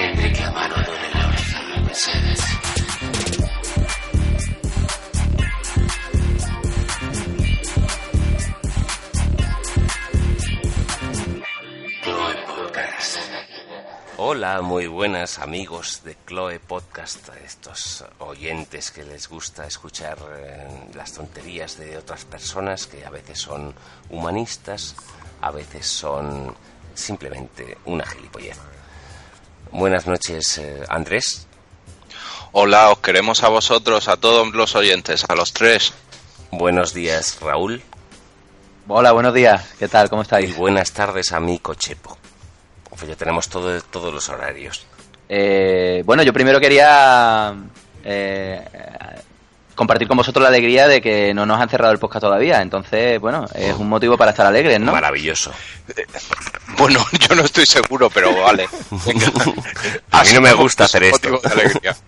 Enrique Amaro Don Elorza, Mercedes. Chloe Podcast. Hola, muy buenas amigos de Chloe Podcast, estos oyentes que les gusta escuchar eh, las tonterías de otras personas que a veces son humanistas, a veces son simplemente una gilipollez. Buenas noches, eh, Andrés. Hola, os queremos a vosotros, a todos los oyentes, a los tres. Buenos días, Raúl. Hola, buenos días. ¿Qué tal? ¿Cómo Y estáis? buenas tardes a mi Cochepo. Pues ya tenemos todo, todos los horarios. Eh, bueno, yo primero quería eh, compartir con vosotros la alegría de que no nos han cerrado el podcast todavía. Entonces, bueno, es un motivo para estar alegres, ¿no? Maravilloso. Bueno, yo no estoy seguro, pero vale. Venga. A mí no me gusta es hacer un esto. motivo de alegría.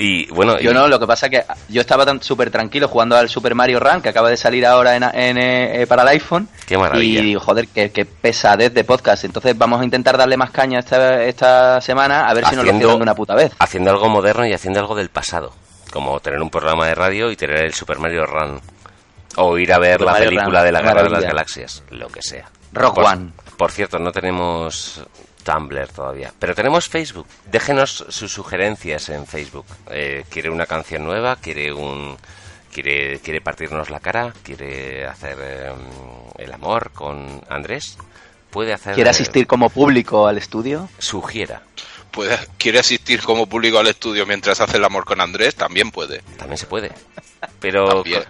Y bueno, Yo y- no, lo que pasa es que yo estaba tan súper tranquilo jugando al Super Mario Run, que acaba de salir ahora en, en, eh, para el iPhone. Qué maravilla. Y digo, joder, qué, qué pesadez de podcast. Entonces vamos a intentar darle más caña esta, esta semana, a ver si nos lo Haciendo- cierran de una puta vez. haciendo algo moderno y haciendo algo del pasado. Como tener un programa de radio y tener el Super Mario Run. O ir a ver Super la Mario película Run, de la Guerra de las. Galaxias. Lo que sea. Rock por, One. Por cierto, no tenemos Tumblr todavía. Pero tenemos Facebook. Déjenos sus sugerencias en Facebook. Eh, ¿Quiere una canción nueva? ¿Quiere un... Quiere, quiere partirnos la cara, quiere hacer eh, el amor con Andrés, puede hacer. ¿Quiere eh, asistir como público al estudio? sugiera, Puede- ¿Quiere asistir como público al estudio mientras hace el amor con Andrés? También puede. también se puede. Pero, También.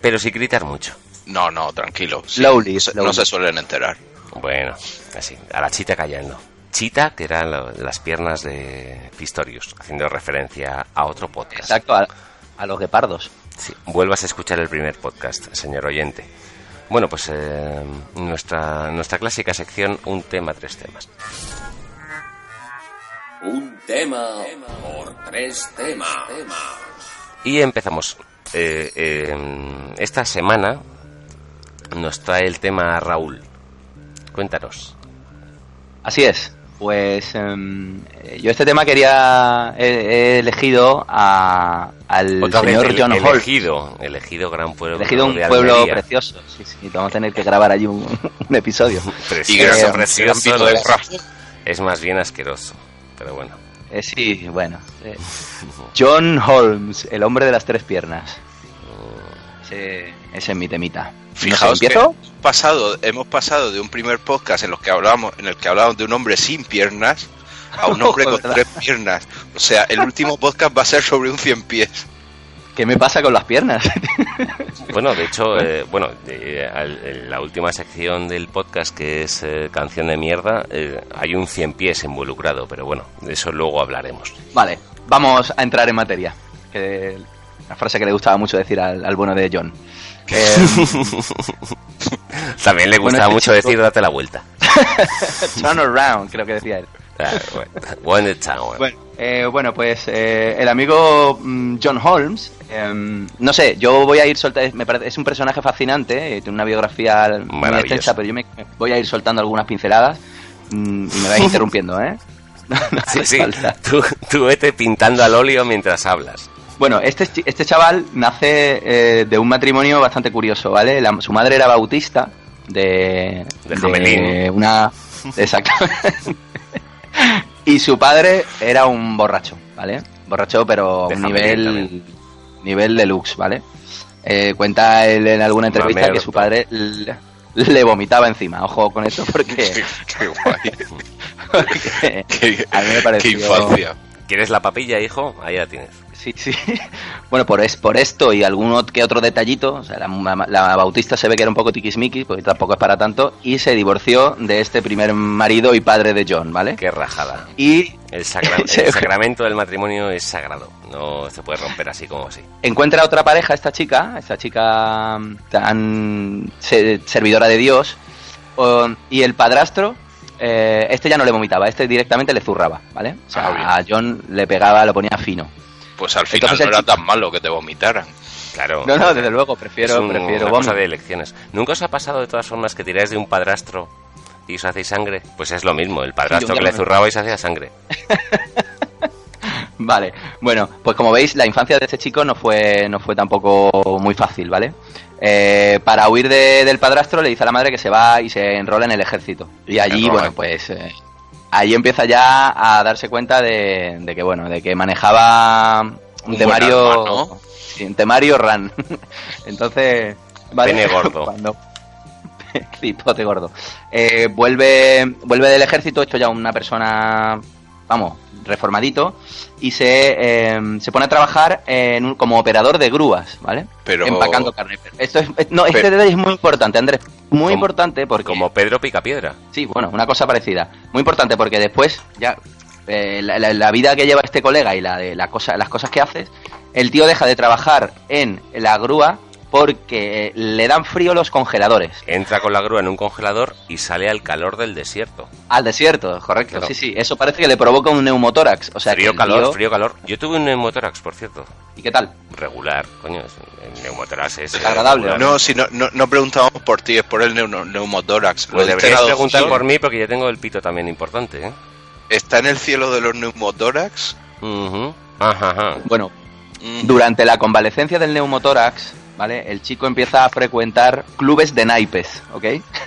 pero sin gritar mucho. No, no, tranquilo. Sí, Slowly, no se- slowly. No se suelen enterar. Bueno, así, a la chita callando. Chita, que eran lo- las piernas de Pistorius, haciendo referencia a otro podcast. Exacto, a, a los guepardos. Sí, vuelvas a escuchar el primer podcast, señor oyente. Bueno, pues eh, nuestra, nuestra clásica sección, un tema, tres temas. Un tema por tres temas. Y empezamos. Eh, eh, esta semana nos trae el tema Raúl. Cuéntanos. Así es. Pues em, eh, yo este tema quería he, he elegido a, al Otra vez señor el- John Holt. elegido, elegido gran pueblo. Elegido un de pueblo precioso. Sí, sí, vamos a tener que grabar allí un, un episodio. Y Precioso, gran, precioso, es- Rafa. Es más bien asqueroso, pero bueno. Eh, sí, bueno. eh, John Holmes, el hombre de las tres piernas. Ese, ese es mi temita. Fijaos que hemos pasado, hemos pasado de un primer podcast en, los que hablábamos, en el que hablábamos de un hombre sin piernas a un hombre con tres piernas. O sea, el último podcast va a ser sobre un cien pies. ¿Qué me pasa con las piernas? Bueno, de hecho, eh, bueno, eh, al- en la última sección del podcast, que es eh, Canción de Mierda, eh, hay un cien pies involucrado, pero bueno, de eso luego hablaremos. vale, vamos a entrar en materia. Que, la frase que le gustaba mucho decir al, al bueno de John. Eh, También le gustaba mucho chico- decir date la vuelta. turn around, creo que decía él. Ah, bueno, one. Bueno, eh, bueno, pues eh, el amigo mm, John Holmes, em, no sé, yo voy a ir soltando, me parece, es un personaje fascinante, eh, tiene una biografía muy extensa, pero yo me, voy a ir soltando algunas pinceladas mm, y me vais interrumpiendo, ¿eh? No Sí, sí, falta. tú, tú vete pintando al óleo mientras hablas. Bueno, este, este chaval nace eh, de un matrimonio bastante curioso, ¿vale? La- su madre era bautista de, De Jamelín. una... Exacto. Y su padre era un borracho, ¿vale? Borracho, pero a un nivel, nivel deluxe, ¿vale? Eh, cuenta él en alguna entrevista Mamerto. que su padre le, le vomitaba encima. Ojo con esto porque, Qué guay. porque Qué, a mí me qué pareció... infancia. ¿Quieres la papilla, hijo? Ahí la tienes. Sí, sí. Bueno, por, es, por esto y alguno que otro detallito, o sea, la, la Bautista se ve que era un poco tiquismiquis, porque tampoco es para tanto, y se divorció de este primer marido y padre de John, ¿vale? Qué rajada. Y El, sacramento del matrimonio es sagrado. No se puede romper así como así. encuentra otra pareja esta chica, esta chica mm, tan se- servidora de Dios, y el padrastro, eh, este ya no le vomitaba, este directamente le zurraba, ¿vale? O sea, Ah, a John le pegaba, lo ponía fino. Pues al final Entonces no era chico- tan malo que te vomitaran. Claro. No, no, desde luego, prefiero, es un- prefiero una cosa de elecciones. ¿Nunca os ha pasado de todas formas que tiráis de un padrastro y os hacéis sangre? Pues es lo mismo, el padrastro Sí, que le zurraba y se hacía sangre. Vale, bueno, pues como veis, la infancia de este chico no fue, no fue tampoco muy fácil, ¿vale? Eh, para huir de- del padrastro le dice a la madre que se va y se enrola en el ejército. Y allí, bueno, pues eh, ahí empieza ya a darse cuenta de, de que, bueno, de que manejaba un temario, ¿no? sí, un temario RAN. Entonces, ¿vale? Pene gordo. Cuando- Cipote gordo. Eh, vuelve, vuelve del ejército, hecho ya una persona, vamos, reformadito, y se, eh, se pone a trabajar en un- como operador de grúas, ¿vale? Pero- Empacando carne. Esto es, no, este Pero- detalle es muy importante, Andrés. Muy Como- importante porque... Como Pedro Picapiedra. Sí, bueno, una cosa parecida. Muy importante porque después, ya, eh, la, la- la vida que lleva este colega y la de la cosa, las cosas que haces, el tío deja de trabajar en la grúa porque le dan frío los congeladores. Entra con la grúa en un congelador y sale al calor del desierto. Al desierto, correcto. Claro. Sí, sí. Eso parece que le provoca un neumotórax. O sea, frío, calor, tío- frío, calor. Yo tuve un neumotórax, por cierto. ¿Y qué tal? Regular, coño. El neumotórax es Agradable, regular. No, si no, no, no preguntamos por ti, es por el neumo- neumotórax. Pues en preguntar por mí porque yo tengo el pito también importante, ¿eh? ¿Está en el cielo de los neumotórax? Ajá, ajá. Bueno, durante la convalecencia del neumotórax, ¿vale? El chico empieza a frecuentar clubes de naipes, ¿ok?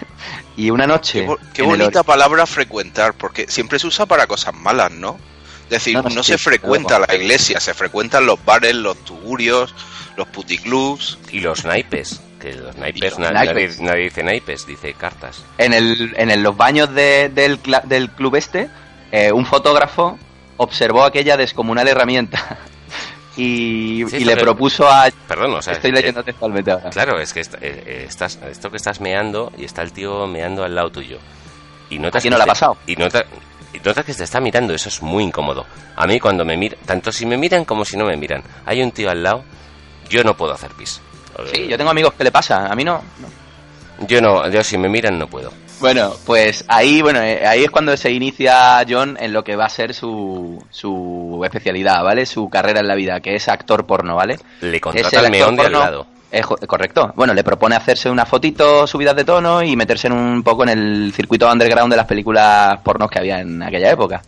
y una noche... Qué, el bonita palabra frecuentar, porque siempre se usa para cosas malas, ¿no? Es decir, No, no, no, sí, se frecuenta la iglesia, se frecuentan los bares, los tugurios, los puticlubs. Y los naipes. Que los naipes, los na- naipes. Nadie, nadie dice naipes, dice cartas. en, el, en el- los baños de- del, del club este, eh, un fotógrafo observó aquella descomunal herramienta y, Sí, y le propuso a... Perdón, o sea. Estoy eh, leyendo textualmente ahora. Claro, es que est- eh, eh, estás, esto que estás meando y está el tío meando al lado tuyo. Y notas ¿A quién que no le ha te- pasado? Y nota- y notas que te está mirando, eso es muy incómodo. A mí cuando me miran, tanto si me miran como si no me miran, hay un tío al lado, yo no puedo hacer pis. Sí, yo tengo amigos que le pasa, a mí no. no. Yo no, yo si me miran no puedo. Bueno, pues ahí, bueno, eh, ahí es cuando se inicia John en lo que va a ser su, su especialidad, ¿vale? Su carrera en la vida, que es actor porno, ¿vale? Le Es contrata el al meón de actor al porno- lado. Jo- correcto. Bueno, le propone hacerse una fotito, subidas de tono y meterse en un poco en el circuito underground de las películas pornos que había en aquella época.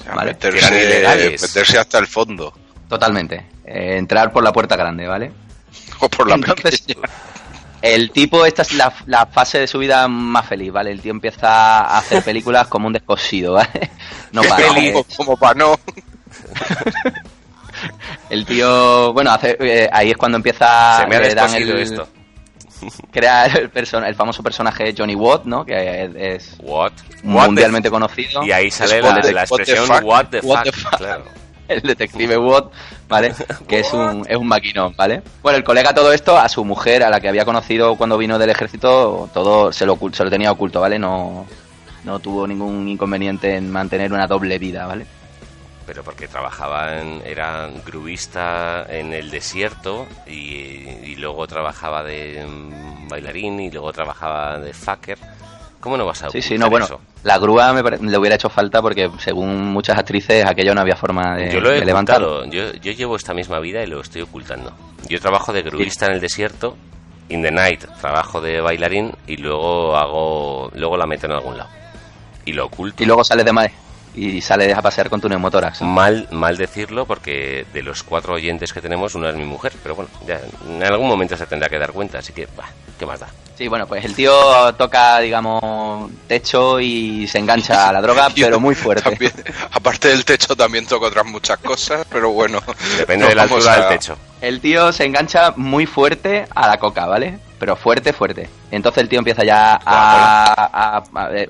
O sea, Vale. Que eran meterse, meterse hasta el fondo. Totalmente. Eh, entrar por la puerta grande, ¿vale? O por la Entonces, pequeña. El tipo, esta es la, la fase de su vida más feliz, ¿vale? El tío empieza a hacer películas como un descosido, ¿vale? No para. Como, como para no. El tío, bueno, hace, eh, ahí es cuando empieza Se me ha descosido el- esto. Crea el, famoso personaje Johnny Watt, ¿no? Que es, What? mundialmente conocido. Y ahí sale la, what la what the expresión fuck. what the What fuck. the fuck. Claro. El detective Watt, ¿vale? Que es un, es un maquinón, ¿vale? Bueno, el colega todo esto, a su mujer, a la que había conocido cuando vino del ejército, todo se lo, se lo tenía oculto, ¿vale? No, no tuvo ningún inconveniente en mantener una doble vida, ¿vale? Pero porque trabajaba en, era grubista en el desierto y, y luego trabajaba de mm, bailarín y luego trabajaba de fucker. ¿Cómo no vas a Sí, sí, no, bueno, eso? la grúa me pare- le hubiera hecho falta porque según muchas actrices aquello no había forma de, Yo lo he de levantarlo. Yo, yo llevo esta misma vida y lo estoy ocultando. Yo trabajo de grubista en el desierto, in the night trabajo de bailarín y luego hago luego la meto en algún lado. Y lo oculto. Y luego sales de mae y sales a pasear con tu neumotórax. Mal, mal decirlo porque de los cuatro oyentes que tenemos, una es mi mujer, pero bueno, ya en algún momento se tendrá que dar cuenta, así que, bah, ¿qué más da? Sí, bueno, pues el tío toca, digamos, techo y se engancha a la droga, pero muy fuerte. también- aparte del techo también toco otras muchas cosas, pero bueno. Depende no de la altura a- del techo. El tío se engancha muy fuerte a la coca, ¿vale? Pero fuerte, fuerte. Entonces el tío empieza ya a, a, a-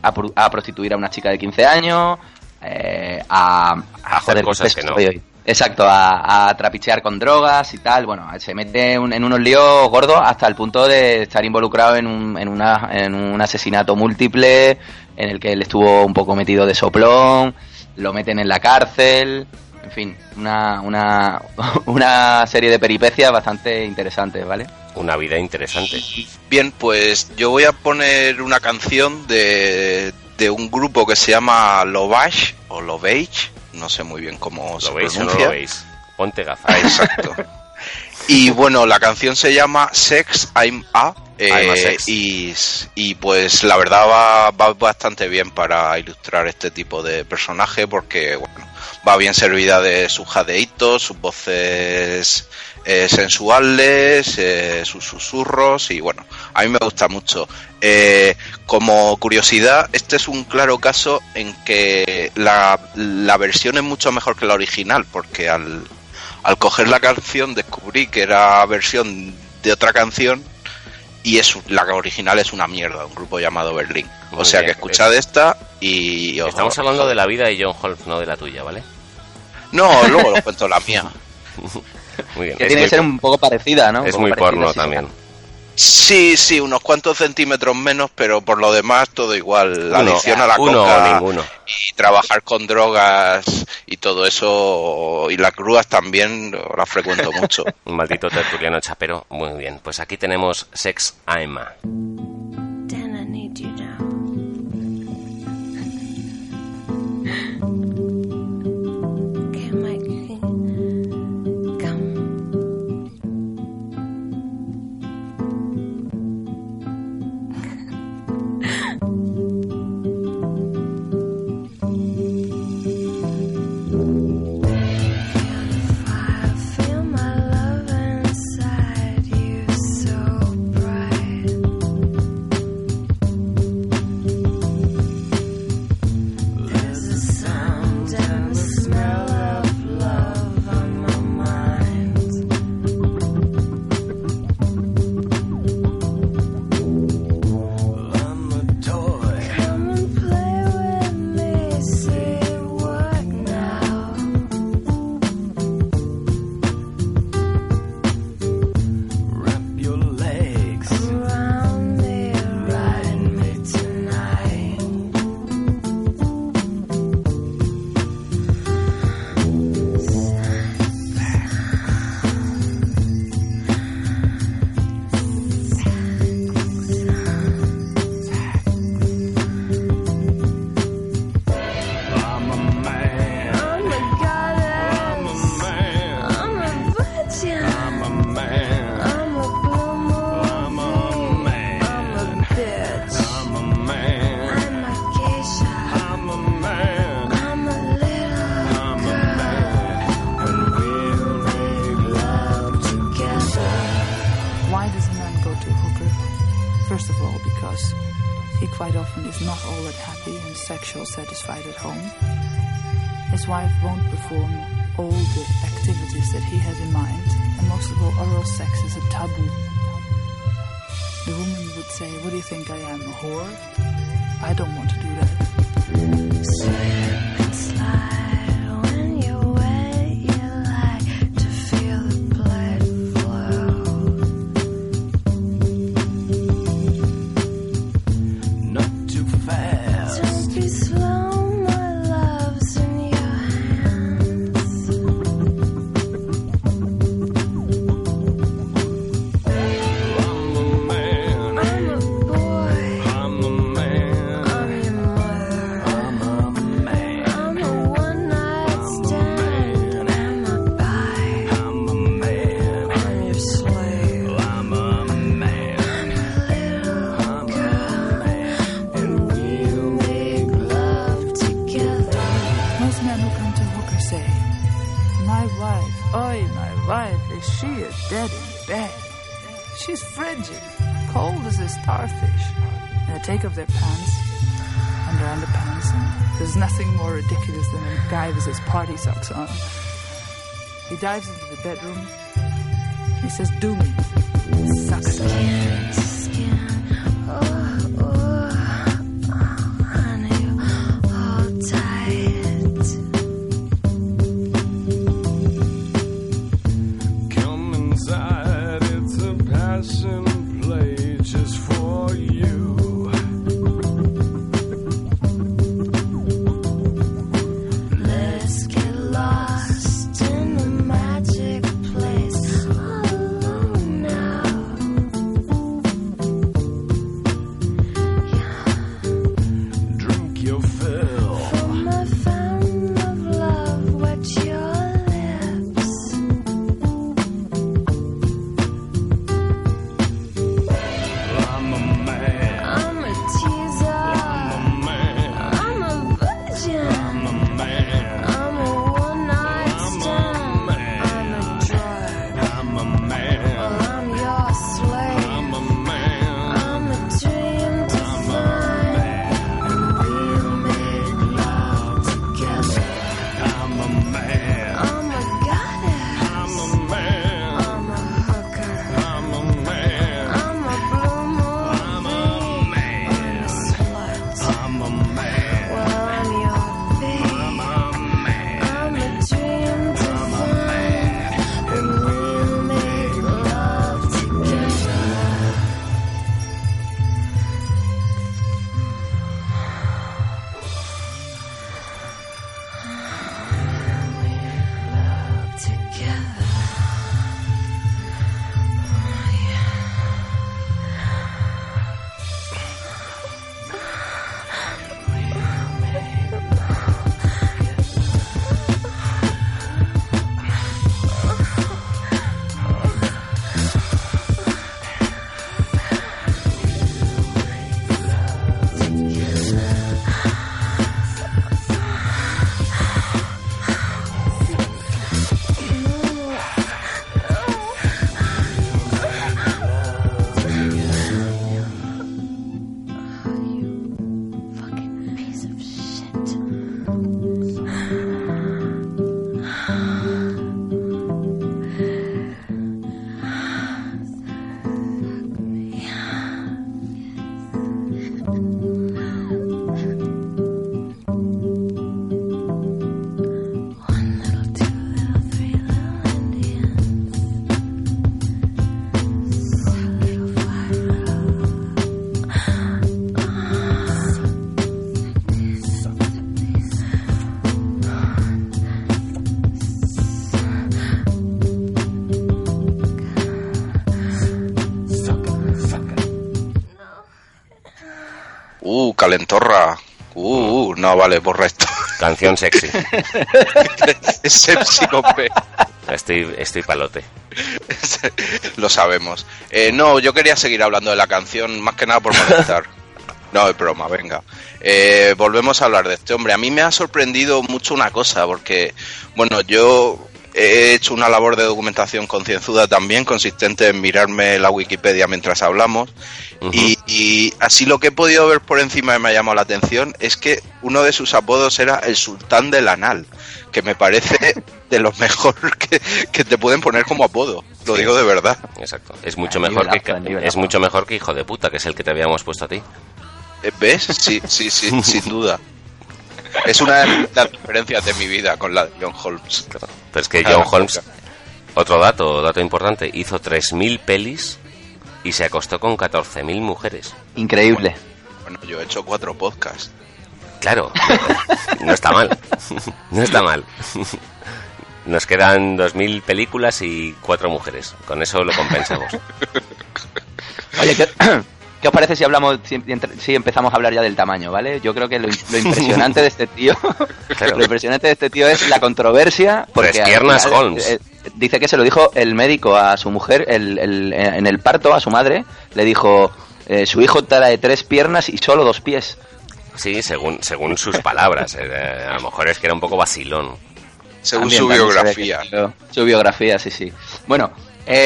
a pro- a prostituir a una chica de 15 años, eh, a, joder, cosas que no. hoy. Exacto, a, a trapichear con drogas y tal. Bueno, se mete un- en unos líos gordos hasta el punto de estar involucrado en un, en, una, en un asesinato múltiple en el que él estuvo un poco metido de soplón, lo meten en la cárcel, en fin, una, una, una serie de peripecias bastante interesantes, ¿vale? Una vida interesante. Bien, pues yo voy a poner una canción de, de un grupo que se llama Lovash o Lovage, no sé muy bien cómo se ¿Lo veis o no pronuncia. lo veis? Ponte Ah, gafas. exacto. Y bueno, la canción se llama Sex I'm A. eh, I'm a Sex. y, y pues la verdad va, va bastante bien para ilustrar este tipo de personaje porque bueno, va bien servida de sus jadeitos, sus voces eh, sensuales, eh, sus susurros y bueno, a mí me gusta mucho. Eh, como curiosidad, este es un claro caso en que la, la versión es mucho mejor que la original porque al, al coger la canción descubrí que era versión de otra canción y es la original es una mierda, un grupo llamado Berlín. Muy o sea bien, que escuchad es- esta y... os- Estamos hablando de la vida de John Holmes, no de la tuya, ¿vale? No, luego os cuento la mía. Muy bien. Que Es tiene muy, que ser un poco parecida, ¿no? Es muy parecida, porno sí. también. Sí, sí, unos cuantos centímetros menos, pero por lo demás todo igual. La Uno, adicción a la uno coca ninguno. y trabajar con drogas y todo eso y las grúas también las frecuento mucho. Un maldito tertuliano chapero. Muy bien. Pues aquí tenemos Sex Aima. Happy and sexual satisfied at home. His wife won't perform all the activities that he has in mind, and most of all, oral sex is a taboo. The woman would say, What do you think I am, a whore? I don't want to do that. The bedroom. He says, Do me. Calentorra. Uh, uh, no, vale, borra esto. Canción sexy. es sexy. Estoy, estoy palote. Lo sabemos. Eh, no, yo quería seguir hablando de la canción, más que nada por molestar. No, es broma, venga. Eh, volvemos a hablar de este hombre. A mí me ha sorprendido mucho una cosa, porque, bueno, yo he hecho una labor de documentación concienzuda también, consistente en mirarme la Wikipedia mientras hablamos. Y, y así lo que he podido ver por encima y me ha llamado la atención es que uno de sus apodos era el sultán del anal, que me parece de los mejor que, que te pueden poner como apodo. Lo Sí. digo de verdad. Exacto. Es mucho mejor que es mucho mejor que hijo de puta, que es el que te habíamos puesto a ti. ¿Ves? Sí, sí, sí, sin duda. Es una de las diferencias de mi vida con la de John Holmes. Claro. Pero es que Claro, John Holmes, otro dato, dato importante, hizo 3.000 pelis y se acostó con 14.000 mujeres. Increíble. Bueno, yo he hecho cuatro podcasts. Claro, no está mal. No está mal. Nos quedan 2.000 películas y cuatro mujeres. Con eso lo compensamos. Oye, ¿qué, qué os parece si hablamos, si, empezamos a hablar ya del tamaño, ¿vale? Yo creo que lo, lo impresionante de este tío, Claro. lo impresionante de este tío es la controversia. Porque Tres al piernas, final, Holmes. eh, dice que se lo dijo el médico a su mujer el- el- en el parto, a su madre, le dijo, eh, su hijo trae tres piernas y solo dos pies. Sí, según, según sus palabras. eh, a lo mejor es que era un poco vacilón. Según También, su también biografía. Su biografía, sí, sí. Bueno,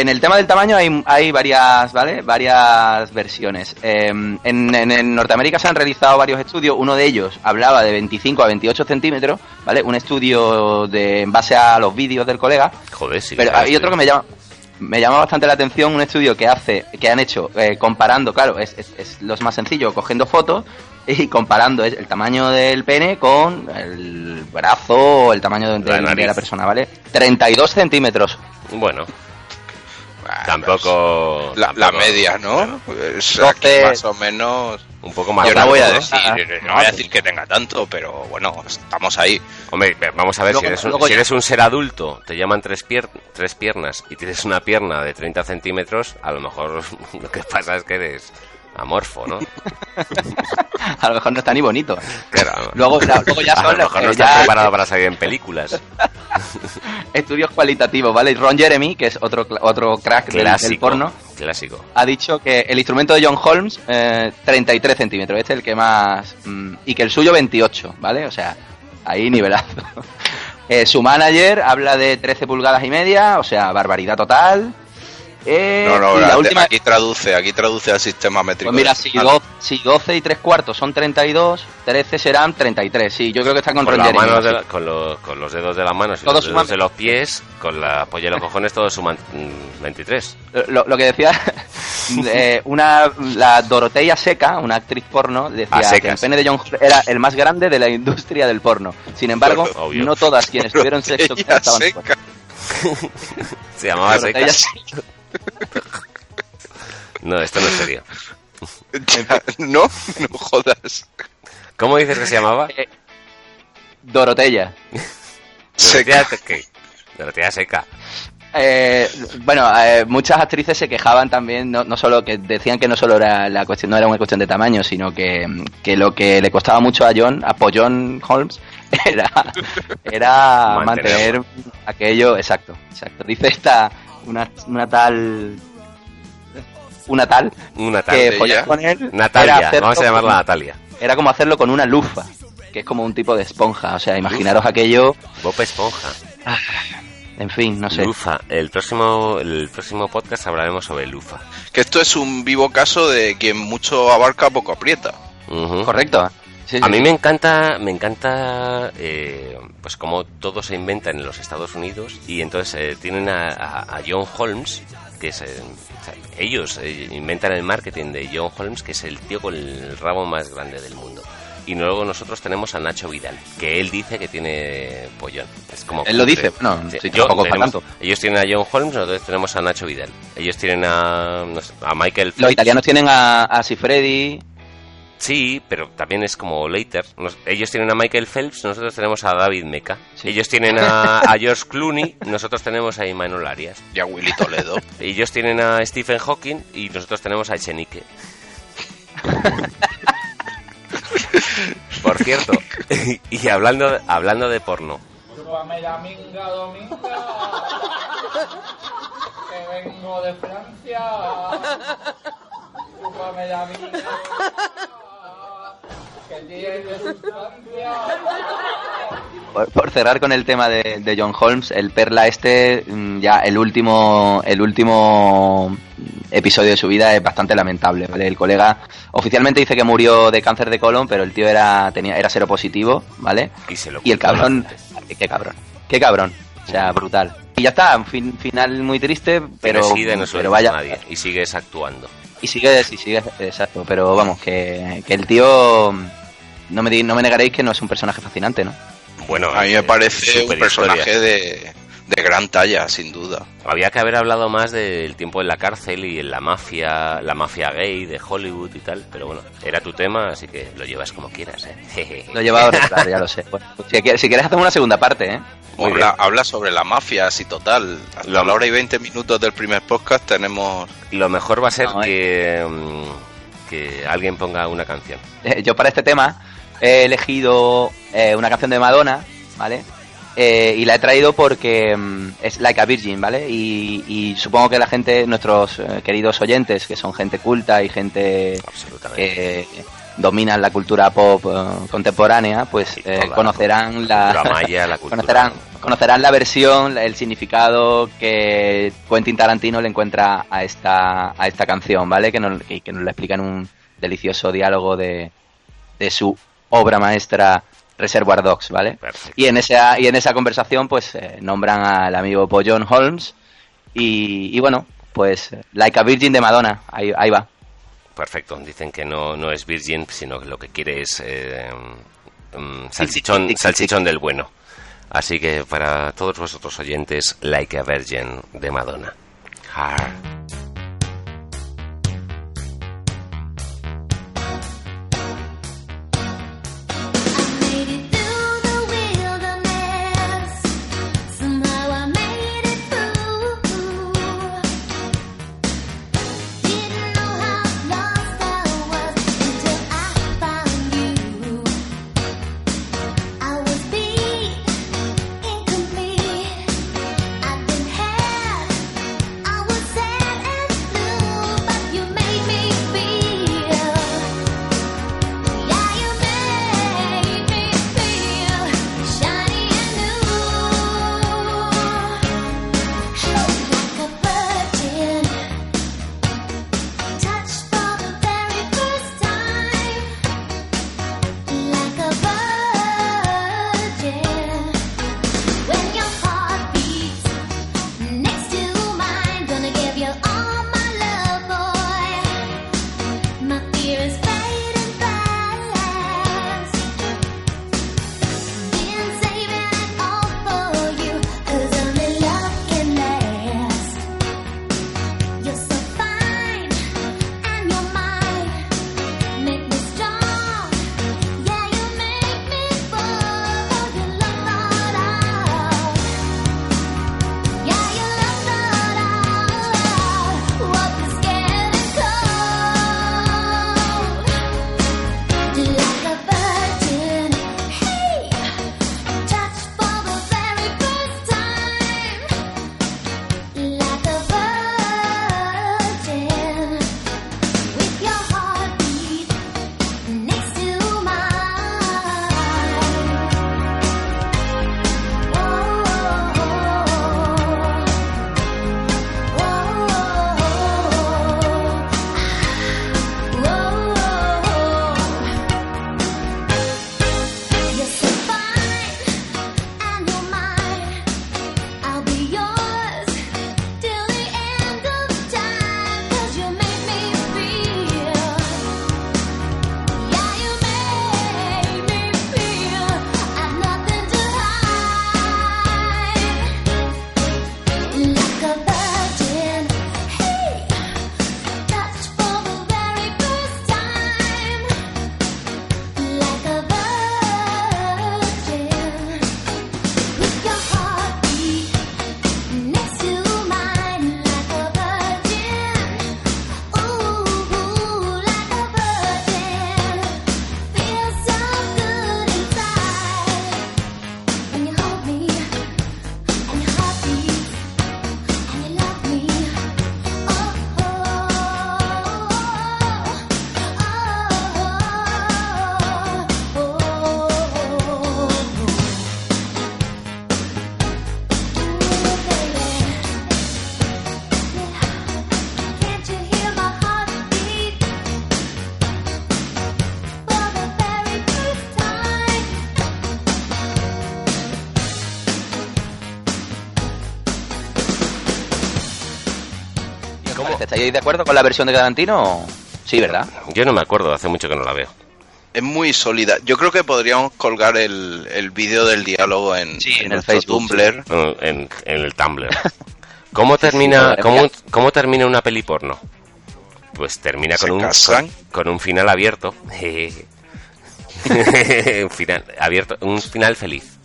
en el tema del tamaño hay, hay varias, ¿vale? Varias versiones. Eh, en, en- en Norteamérica se han realizado varios estudios. Uno de ellos hablaba de 25 a 28 centímetros, ¿vale? Un estudio de, en base a los vídeos del colega. Joder, sí. Pero hay otro que me llama me llama bastante la atención un estudio que hace que han hecho eh, comparando claro es, es, es lo más sencillo cogiendo fotos y comparando el tamaño del pene con el brazo o el tamaño de, La de- la persona vale 32 centímetros Bueno, tampoco... La, media, ¿no? claro, Es Doce. aquí más o menos. un poco más Yo no voy a ¿no? decir, Ah, no voy a decir que tenga tanto, pero bueno, estamos ahí. Hombre, vamos a ver, Luego- si, eres un, luego si ya- eres un ser adulto, te llaman tres, pier- tres piernas y tienes una pierna de 30 centímetros, a lo mejor lo que pasa es que eres amorfo, ¿no? a lo mejor no está ni bonito Claro. luego, la- luego ya a son lo mejor no estás ya preparado para salir en películas. estudios cualitativos vale Y Ron Jeremy que es otro otro crack del- porno Clásico. ha dicho que el instrumento de John Holmes, eh, 33 centímetros, este es el que más... mm, y que el suyo 28, ¿vale? O sea, ahí nivelazo. Eh, su manager habla de 13 pulgadas y media, o sea, barbaridad total. Eh, No, no, la la- última... aquí traduce, aquí traduce al sistema métrico. Pues mira, si, do- si 12 y 3 cuartos son 32, 13 serán 33. Sí, yo creo que está con, Con, manos de la- con, los, con los dedos de las manos y Todos los dedos suman- de los pies, con la polla y los cojones, todos suman mm, 23. Lo, lo que decía eh, una la Dorotea Seca, una actriz porno, decía que el pene de John era el más grande de la industria del porno. Sin embargo, Obvio. no todas quienes tuvieron sexo estaban seca. Se llamaba Dorotea Seca. No, esto no es serio. no, no jodas. ¿Cómo dices que se llamaba? Eh, Dorotea. Seca. Dorotea, ¿qué? Dorotea Seca. Eh, bueno, eh, muchas actrices se quejaban también, no, no solo que decían que no solo era la cuestión, no era una cuestión de tamaño, sino que, que lo que le costaba mucho a John, a John Holmes, era, era mantener aquello, exacto, exacto. Dice esta una, una tal, una tal Una que Natalia. follar con él era Natalia, hacerlo vamos a llamarla con- Natalia. Era como hacerlo con una lufa, que es como un tipo de esponja, o sea, imaginaros aquello, Bob Esponja. en fin, no sé. Lufa. El próximo, el próximo podcast hablaremos sobre Lufa. Que esto es un vivo caso de quien mucho abarca, poco aprieta. Ujú. Correcto. Sí, A mí me encanta, me encanta, eh, pues como todo se inventa en los Estados Unidos y entonces eh, tienen a, a- a John Holmes, que es, eh, o sea, ellos eh, inventan el marketing de John Holmes, que es el tío con el rabo más grande del mundo. Y luego nosotros tenemos a Nacho Vidal, que él dice que tiene pollón. Es como Él lo dice, sí, yo- tampoco para tenemos- tanto. Ellos tienen a John Holmes, nosotros tenemos a Nacho Vidal. Ellos tienen a, no sé, a Michael Los Phelps. italianos tienen a, a Sifredi. Sí, pero también es como later. Nos- ellos tienen a Michael Phelps, nosotros tenemos a David Meca. Sí. Ellos tienen a, a George Clooney, nosotros tenemos a Imanol Arias. Y a Willy Toledo. Ellos tienen a Stephen Hawking y nosotros tenemos a Echenique. Por cierto, y hablando, hablando de porno, Chúpame la minga, dominga. Que vengo de Francia. Chúpame la minga. Que tiene sustancia. Por, por cerrar con el tema de, de John Holmes, el Perla este, mm, ya el último, el último episodio de su vida es bastante lamentable, ¿vale? El colega oficialmente dice que murió de cáncer de colon, pero el tío era, tenía, era seropositivo, ¿vale? y se lo Y el cabrón, qué cabrón, qué cabrón, o sea, brutal. Y ya está, un fin- final muy triste, pero, Suicida no pero vaya, nadie y sigues actuando. Y sigue, y sigue, exacto, pero vamos, que, que el tío, no me, no me negaréis que no es un personaje fascinante, ¿no? Bueno, A mí me eh, parece un personaje de, de gran talla, sin duda. Había que haber hablado más del tiempo en la cárcel y en la mafia, la mafia gay de Hollywood y tal, pero bueno, era tu tema, así que lo llevas como quieras, ¿eh? Lo he llevado ya lo sé. Bueno, pues si, quieres, si quieres hacemos una segunda parte, ¿eh? Habla, sobre la mafia, así total. Hasta Lo- la hora y 20 minutos del primer podcast tenemos... Lo mejor va a ser No, eh. que, mm, que alguien ponga una canción. Eh, Yo para este tema he elegido eh, una canción de Madonna, ¿vale? Eh, y la he traído porque mm, es Like a Virgin, ¿vale? Y, y supongo que la gente, nuestros eh, queridos oyentes, que son gente culta y gente que dominan la cultura pop eh, contemporánea, pues eh, conocerán la, cultura maya, la cultura- conocerán, conocerán la versión, el significado que Quentin Tarantino le encuentra a esta a esta canción, ¿vale? Que nos, y que nos la explica en un delicioso diálogo de, de su obra maestra Reservoir Dogs, ¿vale? Perfecto. Y en esa y en esa conversación, pues eh, nombran al amigo John Holmes y, y bueno, pues Like a Virgin de Madonna, ahí, ahí va. Perfecto. Dicen que no, no es virgin, sino que lo que quiere es eh, mm, salchichón, salchichón del bueno. Así que para todos vosotros oyentes, Like a Virgin de Madonna. ¿Estáis de acuerdo con la versión de Tarantino? Sí, ¿verdad? Yo no me acuerdo, hace mucho que no la veo. Es muy sólida. Yo creo que podríamos colgar el, el vídeo del diálogo en, Sí, en el Facebook, Tumblr. En, en el Tumblr. ¿Cómo termina, cómo, cómo termina una peli porno? Pues termina ¿Se con un, con, con un final abierto. un final abierto, un final feliz.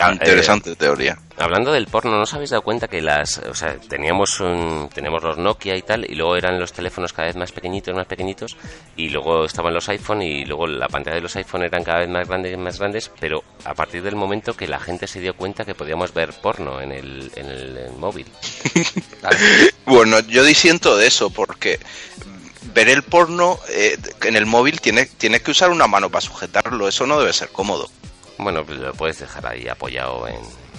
Ah, Interesante teoría. Hablando del porno, ¿no os habéis dado cuenta que las, o sea, teníamos un, teníamos los Nokia y tal, y luego eran los teléfonos cada vez más pequeñitos, más pequeñitos, y luego estaban los iPhone y luego la pantalla de los iPhone eran cada vez más grandes, más grandes, pero a partir del momento que la gente se dio cuenta que podíamos ver porno en el, en el, en el móvil. Bueno, yo disiento de eso porque ver el porno eh, en el móvil tiene, tienes que usar una mano para sujetarlo. Eso no debe ser cómodo. Bueno, pues lo puedes dejar ahí apoyado en,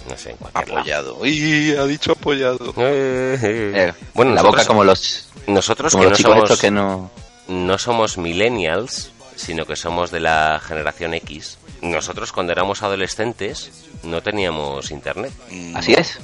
no sé, en cualquier lado. Apoyado. Uy, ha dicho apoyado. Eh, bueno, la nosotros, boca como los, nosotros como que los no somos, que no... no somos millennials, sino que somos de la generación X. Nosotros cuando éramos adolescentes no teníamos internet. Mm, Así es,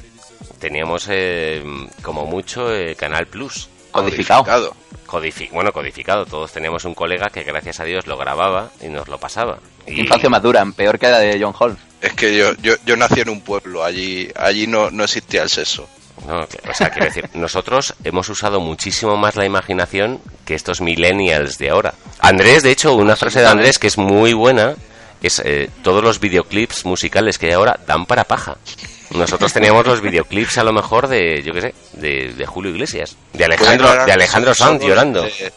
Teníamos eh, como mucho eh, Canal Plus. codificado. Codifi- bueno, codificado. Todos teníamos un colega que gracias a Dios lo grababa y nos lo pasaba. Y, Infancia más dura, peor que la de John Holmes. Es que yo, yo, yo nací en un pueblo, allí, allí no, no existía el sexo. no, o sea, quiero decir, nosotros hemos usado muchísimo más la imaginación que estos millennials de ahora. Andrés, de hecho, una frase de Andrés que es muy buena es eh, todos los videoclips musicales que hay ahora dan para paja. Nosotros teníamos los videoclips a lo mejor de, yo qué sé, de, de Julio Iglesias, de Alejandro, de Alejandro Sanz llorando. de-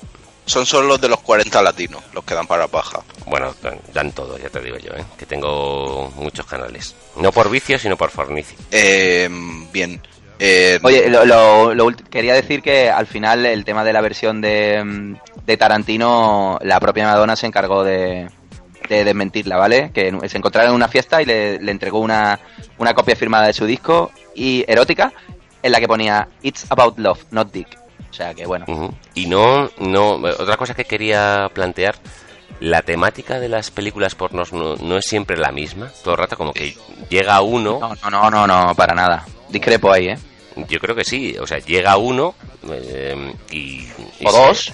son solo los de los 40 latinos, los que dan para paja. Bueno, dan- todo, ya te digo yo, ¿eh? que tengo muchos canales. No por vicio, sino por fornicio. Eh, bien. Eh, Oye, lo, lo- lo quería decir que al final el tema de la versión de, mm, de Tarantino, la propia Madonna se encargó de, de desmentirla, ¿vale? Que se encontraron en una fiesta y le, le entregó una, una copia firmada de su disco y erótica en la que ponía It's about love, not dick. O sea que bueno. Y no, no, otra cosa que quería plantear, la temática de las películas pornos no, no es siempre la misma. Todo el rato como que llega uno, No, no, no, no, no, para nada. Discrepo ahí, ¿eh? yo creo que sí, o sea, llega uno eh, y, y O dos.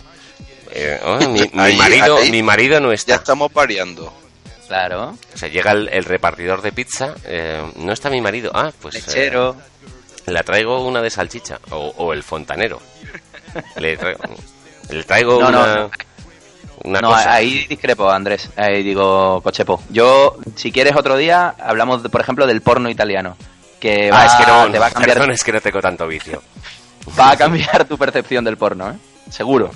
eh, oh, mi, mi Ahí, marido, ahí. mi marido no ya está. estamos variando. Claro. O sea, llega el, el repartidor de pizza, eh, no está mi marido. Ah, pues eh, Lechero. le traigo una de salchicha o, o el fontanero. Le traigo, le traigo No, una, no. una no, cosa. ahí discrepo, Andrés. Ahí digo, Cochepo. Yo, si quieres otro día, hablamos, de, por ejemplo, del porno italiano. Que va, Ah, es que no, te va a cambiar, perdón, es que no tengo tanto vicio. va a cambiar tu percepción del porno, ¿eh? Seguro.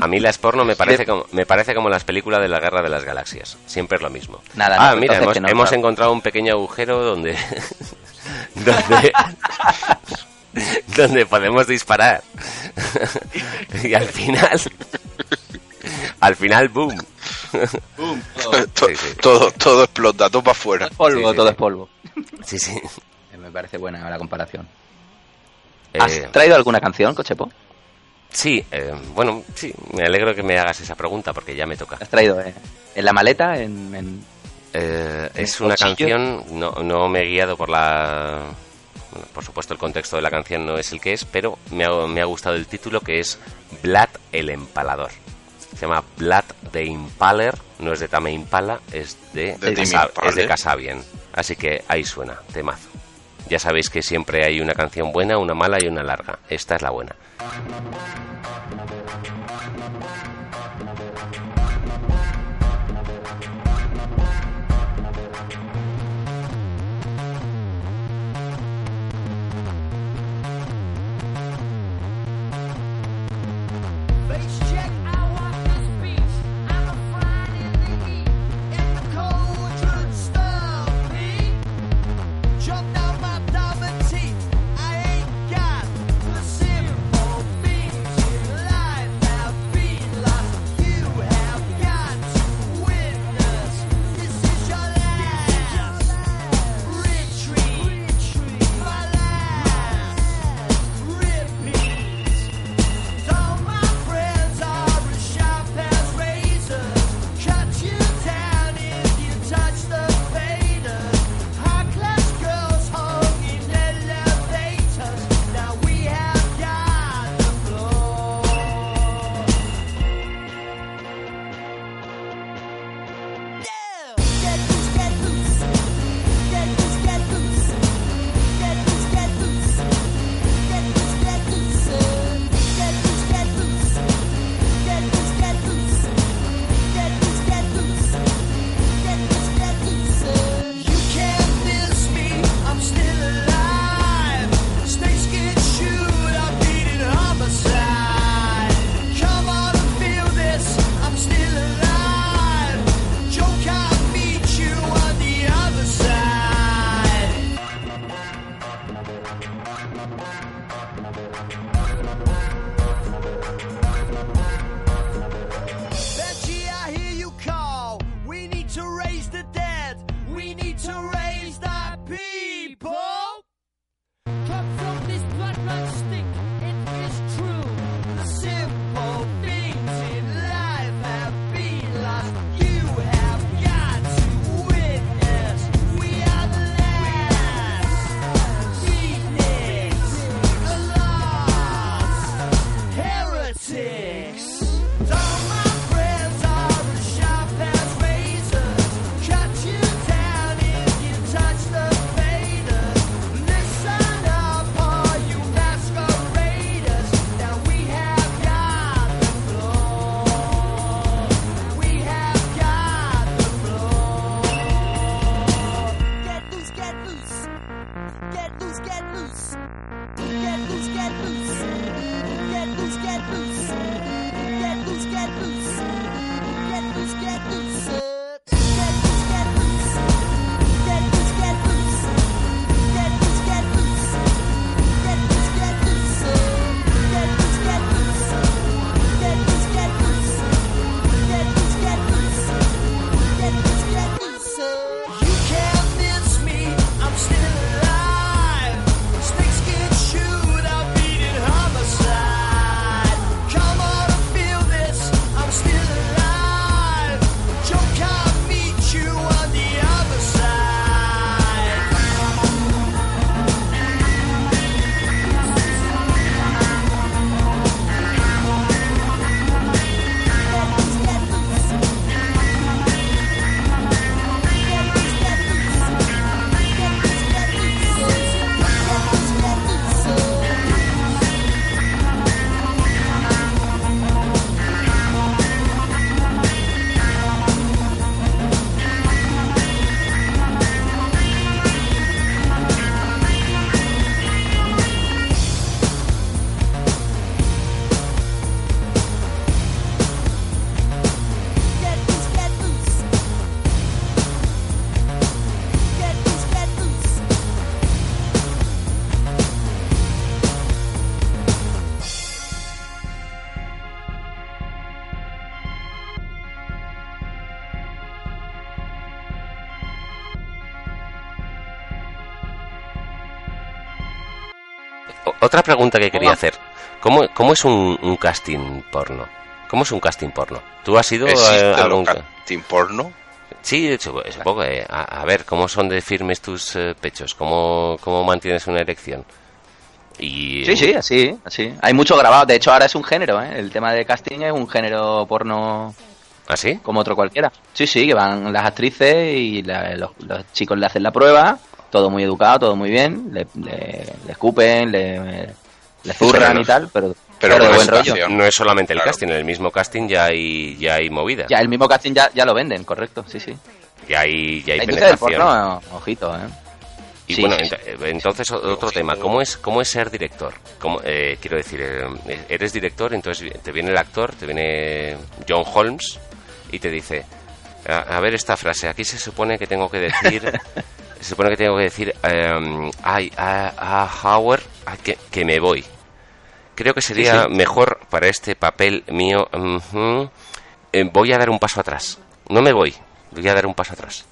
A mí las porno me parece como me parece como las películas de la Guerra de las Galaxias. Siempre es lo mismo. Nada, ah, no, mira, hemos, no, hemos claro. encontrado un pequeño agujero donde donde donde podemos disparar. y al final al final boom. To- Sí, sí. Todo, todo explota, todo para afuera. Polvo, Sí, sí, todo sí. es polvo. Sí, sí. Eh, Me parece buena la comparación. ¿Has Eh, traído alguna canción, Cochepo? sí, eh, bueno, sí, me alegro que me hagas esa pregunta porque ya me toca. ¿Has traído eh, en la maleta? En, en- Eh, es ¿Un una canción, no, no me he guiado por la... bueno, por supuesto el contexto de la canción no es el que es, pero me ha, me ha gustado el título que es Blood el Empalador. Se llama Blood the Impaler, no es de Tame Impala, es de, De Casa- es de Casabien. Así que ahí suena, temazo. Ya sabéis que siempre hay una canción buena, una mala y una larga. Esta es la buena. Pregunta que quería hacer. ¿Cómo, cómo es un, un casting porno? ¿Cómo es un casting porno? ¿Tú has ido a ¿Existe algún... lo casting porno? Sí, de hecho, es un poco... eh, a, a ver, ¿cómo son de firmes tus eh, pechos? ¿Cómo, ¿Cómo mantienes una erección? Y... Sí, sí, así, así. Hay mucho grabado. De hecho, ahora es un género, ¿eh? El tema de casting es un género porno ¿Así? como otro cualquiera. Sí, sí, que van las actrices y la- los, los chicos le hacen la prueba, todo muy educado, todo muy bien, le, le- le escupen, le, le zurran y tal, pero, pero pero de con buen rollo. educación. No es solamente el Claro. casting, en el mismo casting ya hay, ya hay movida. Ya el mismo casting ya, ya lo venden, correcto, sí, sí. Ya hay, ya hay La del penetración. porno, ojito, ¿eh? Y Sí, bueno, sí, sí. ent- entonces otro tema, ¿cómo es, cómo es ser director? ¿Cómo, eh, quiero decir, eh, eres director, entonces te viene el actor, te viene John Holmes y te dice, a, a ver esta frase, aquí se supone que tengo que decir, se supone que tengo que decir, em, ay, a, a Howard, a que, que me voy. Creo que sería Sí, sí. mejor para este papel mío, eh, voy a dar un paso atrás. No me voy, voy a dar un paso atrás.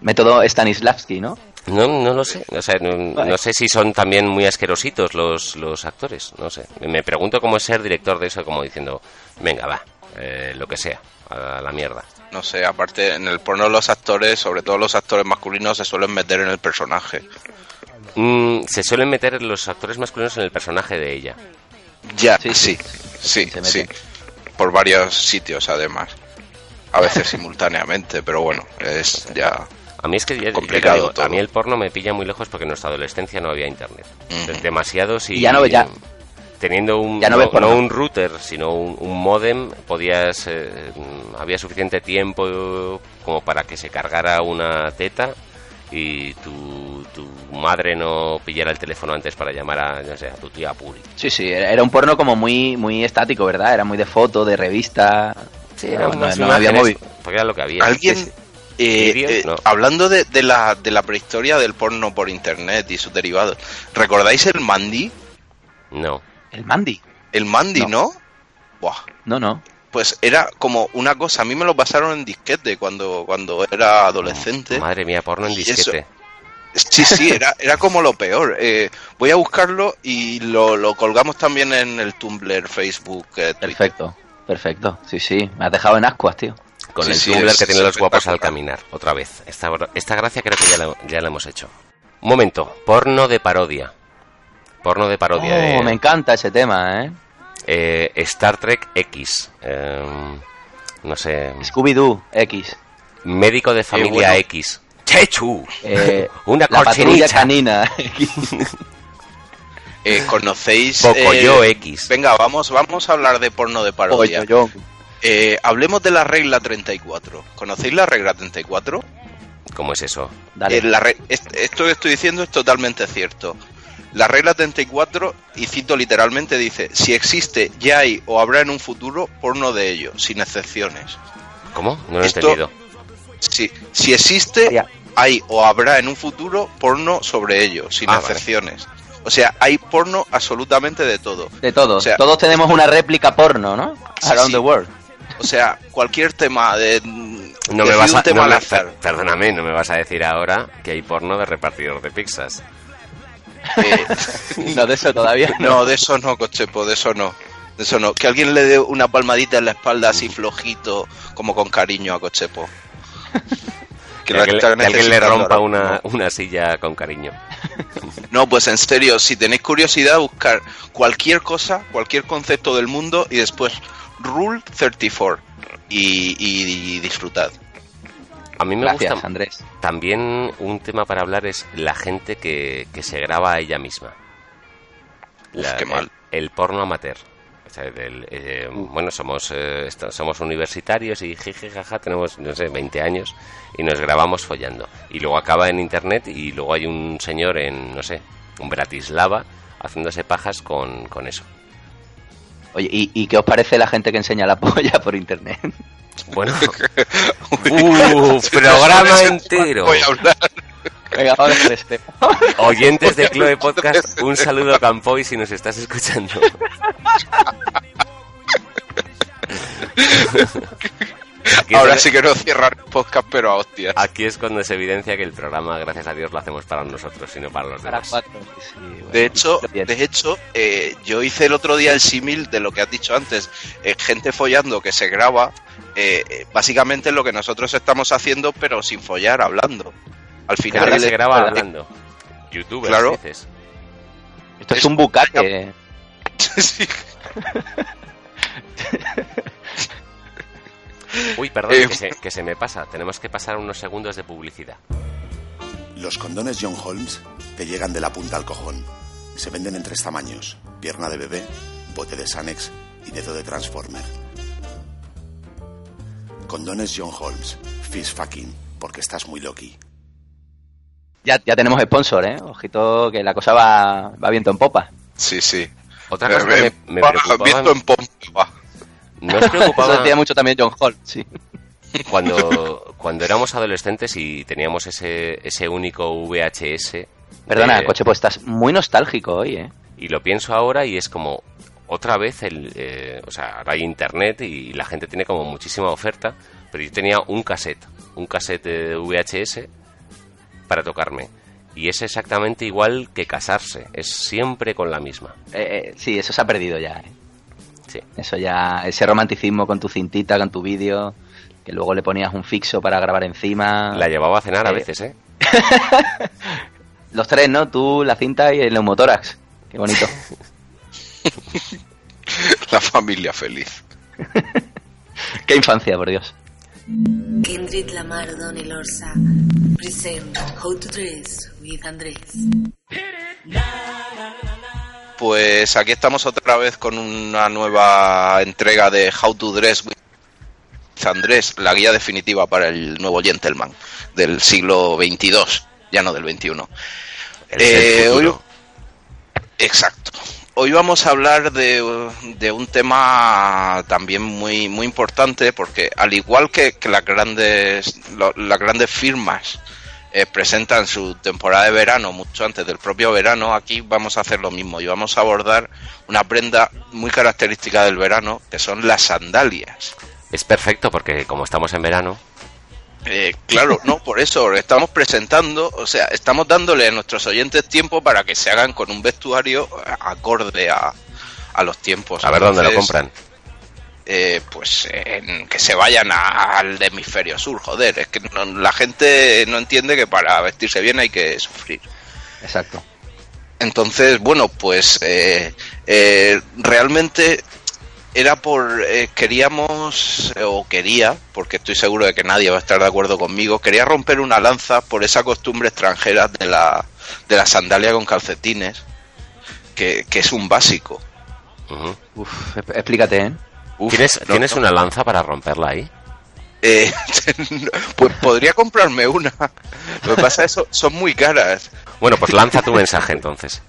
Método Stanislavski, ¿no? No, no lo sé. O sea, no, Vale. no sé si son también muy asquerositos los, los actores. No sé. Me pregunto cómo es ser director de eso, como diciendo, venga, va, eh, lo que sea, a la mierda. No sé, aparte en el porno los actores, sobre todo los actores masculinos, se suelen meter en el personaje. Mm, se suelen meter los actores masculinos en el personaje de ella. Ya, Sí, sí, sí. sí, sí. Por varios sitios además. A veces simultáneamente, pero bueno, es ya... A mí es que ya- ya te Complicado digo, todo. a mí el porno me pilla muy lejos porque en nuestra adolescencia no había internet. Demasiados y, Y ya no- ya- teniendo un ya no no, no un router, sino un, un modem, podías eh, había suficiente tiempo como para que se cargara una teta y tu, tu madre no pillara el teléfono antes para llamar a, no sé, a tu tía Puri. Sí, sí, era era un porno como muy muy estático, ¿verdad? Era muy de foto, de revista. Sí, No, eran no- más no había móvil. Porque era lo que había. ¿Alguien, Sí, sí. eh, eh, No. hablando de, de la, de la prehistoria del porno por internet y sus derivados, ¿recordáis el Mandy? No. El Mandy. El Mandy, No. ¿no? Buah. No, no. Pues era como una cosa, a mí me lo pasaron en disquete cuando, cuando era adolescente. Madre mía, porno en eso- disquete. Sí, sí, era, era como lo peor. Eh, voy a buscarlo y lo, lo colgamos también en el Tumblr, Facebook, eh, Twitter. Perfecto. Perfecto. Sí, sí. Me has dejado en ascuas, tío. Con Sí, el sí, Tumblr es- que tiene los guapos al caminar. Otra vez. Esta, esta gracia creo que ya la, ya la hemos hecho. Un momento. Porno de parodia. Porno de parodia. Oh, de- me encanta ese tema, ¿eh? Eh, Star Trek X. eh, no sé. Scooby-Doo X. Médico de familia bueno. X. Chechu. Eh, Una la patrulla canina. Eh, ¿Conocéis? Pocoyo eh, X. Venga, vamos, vamos a hablar de porno de parodia. Eh, hablemos de la regla 34. ¿Conocéis la regla 34? ¿Cómo es eso? Dale. Eh, la re- est- esto que estoy diciendo es totalmente cierto. La regla 34, y cito literalmente, dice, si existe, ya hay o habrá en un futuro porno de ello, sin excepciones. ¿Cómo? No lo he Esto- entendido. Si, si existe, hay o habrá en un futuro porno sobre ello, sin Ah, vale. excepciones. O sea, hay porno absolutamente de todo. De todos. o sea- Todos tenemos una réplica porno, ¿no? Around sí. the world. O sea, cualquier tema de... No me vas un a, tema no me- perdóname, no me vas a decir ahora que hay porno de repartidor de pizzas. Eh, No, de eso todavía no. No, de eso no, Cochepo, de eso no. De eso no. Que alguien le dé una palmadita en la espalda así flojito, como con cariño a Cochepo. Que, que alguien le rompa una, una silla con cariño. No, pues en serio, si tenéis curiosidad, buscar cualquier cosa, cualquier concepto del mundo y después Rule 34 y, y- y disfrutad. A mí me Gracias, gusta Andrés. también un tema para hablar es la gente que, que se graba a ella misma. Uf, qué mal. El, el porno amateur. O sea, del, eh, bueno, somos eh, esto- somos universitarios y jiji, jaja, tenemos, no sé, 20 años y nos grabamos follando. Y luego acaba en internet y luego hay un señor en, no sé, un Bratislava haciéndose pajas con, con eso. Oye, ¿y, y qué os parece la gente que enseña la polla por internet? Bueno, ¡uh! programa entero. Voy a hablar. Venga, ahora con este. Oyentes de Chloe Podcast, un saludo a Campoy si nos estás escuchando. Aquí es, Ahora sí quiero cerrar el podcast, pero a hostias. aquí es cuando se evidencia que el programa, gracias a Dios, lo hacemos para nosotros y no para los Para demás. cuatro. sí, sí, bueno. De hecho, de hecho eh, yo hice el otro día el símil de lo que has dicho antes. Eh, gente follando que se graba, eh, eh, básicamente lo que nosotros estamos haciendo, pero sin follar, hablando. Al Que final ahora se le- graba hablando. Youtubers, Claro. dices. Esto es un bucaque. Sí. Uy, perdón, Eh, que, se, que se me pasa. Tenemos que pasar unos segundos de publicidad. Los condones John Holmes te llegan de la punta al cojón. Se venden en tres tamaños: pierna de bebé, bote de Sanex y dedo de Transformer. Condones John Holmes. Fish fucking, porque estás muy loki. Ya, ya tenemos sponsor, ¿eh? Ojito que la cosa va, va viento en popa. Sí, sí. Otra cosa que Eh, me, me preocupaba... viento en pompa. ¿No os Eso preocupaba decía mucho también John Hall, sí. cuando, cuando éramos adolescentes y teníamos ese, ese único VHS? Perdona, de- coche, pues estás muy nostálgico hoy, ¿eh? Y lo pienso ahora y es como otra vez el, eh, o sea, ahora hay internet y la gente tiene como muchísima oferta, pero yo tenía un cassette, un cassette de VHS para tocarme. Y es exactamente igual que casarse, es siempre con la misma. Eh, eh, Sí, eso se ha perdido ya, ¿eh? Sí. Eso ya, ese romanticismo con tu cintita, con tu vídeo, que luego le ponías un fixo para grabar encima. La llevaba a cenar a veces, ¿eh? Los tres, ¿no? Tú, la cinta y el neumotórax. Qué bonito. La familia feliz. Qué infancia, por Dios. Kindred Lamar Donny Lorsa present How to Dress with Andrés. Pues aquí estamos otra vez con una nueva entrega de How to Dress with Andrés, la guía definitiva para el nuevo gentleman del siglo XXII, ya no del XXI. Eh, hoy- Exacto. Hoy vamos a hablar de, de un tema también muy, muy importante porque al igual que, que las grandes lo- las grandes firmas eh, presentan su temporada de verano mucho antes del propio verano, aquí vamos a hacer lo mismo y vamos a abordar una prenda muy característica del verano que son las sandalias. Es perfecto porque como estamos en verano, Eh, claro, no, por eso estamos presentando, o sea, estamos dándole a nuestros oyentes tiempo para que se hagan con un vestuario acorde a, a los tiempos. a ver dónde lo compran. Eh, pues en- que se vayan a- al hemisferio sur, joder, es que no- la gente no entiende que para vestirse bien hay que sufrir. Exacto. Entonces, bueno, pues eh, eh, realmente era por eh, queríamos eh, o quería, porque estoy seguro de que nadie va a estar de acuerdo conmigo, quería romper una lanza por esa costumbre extranjera de la de la sandalia con calcetines, que, que es un básico. Uf, exp- explícate, ¿eh? Uf, ¿Tienes, no, ¿tienes no. una lanza para romperla ahí? Eh, pues podría comprarme una. Lo que pasa es que son- muy caras. Bueno, pues lanza tu mensaje entonces.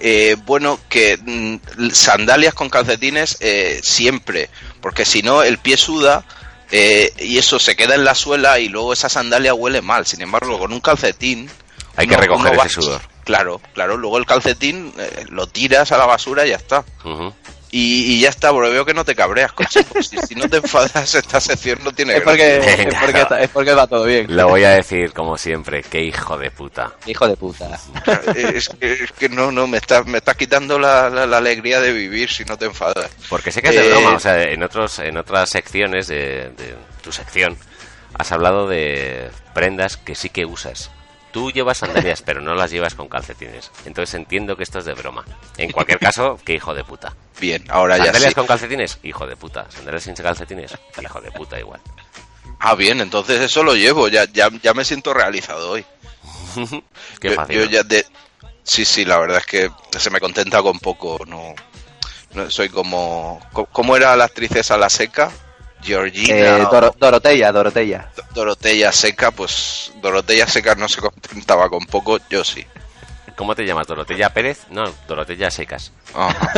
Eh, bueno, que mm, sandalias con calcetines eh, siempre, porque si no el pie suda eh, y eso se queda en la suela y luego esa sandalia huele mal. Sin embargo, con un calcetín Hay que recoger ese sudor. Claro, claro. Luego el calcetín eh, lo tiras a la basura y ya está. Y, y ya está, porque veo que no te cabreas, coche. Si, si no te enfadas, esta sección no tiene Es porque, gracia. es, porque está- es porque va todo bien. Lo voy a decir como siempre, qué hijo de puta. Hijo de puta. Es que, es que no, no, me estás me estás quitando la, la- la alegría de vivir si no te enfadas. Porque sé que es de Eh, broma, o sea, en otros, en otras secciones de, de tu sección has hablado de prendas que sí que usas. Tú llevas sandalias, pero no las llevas con calcetines. Entonces entiendo que esto es de broma. En cualquier caso, qué hijo de puta. Bien, ahora ya ¿Sandalias sí. con calcetines? Hijo de puta. ¿Sandalias sin calcetines? Hijo de puta igual. Ah, bien, entonces eso lo llevo, ya, ya, ya me siento realizado hoy. Qué yo, fácil. yo ¿no? ya de... Sí, sí, la verdad es que se me contenta con poco, no, no soy como... co- ¿Cómo era la actriz esa, la seca? Georgina, Eh, o Doro- Doroteya, Doroteya. Dorotella seca, pues Dorotella seca no se contentaba con poco, yo sí. ¿Cómo te llamas? ¿Dorotella Pérez? No, Dorotella Secas. Ajá.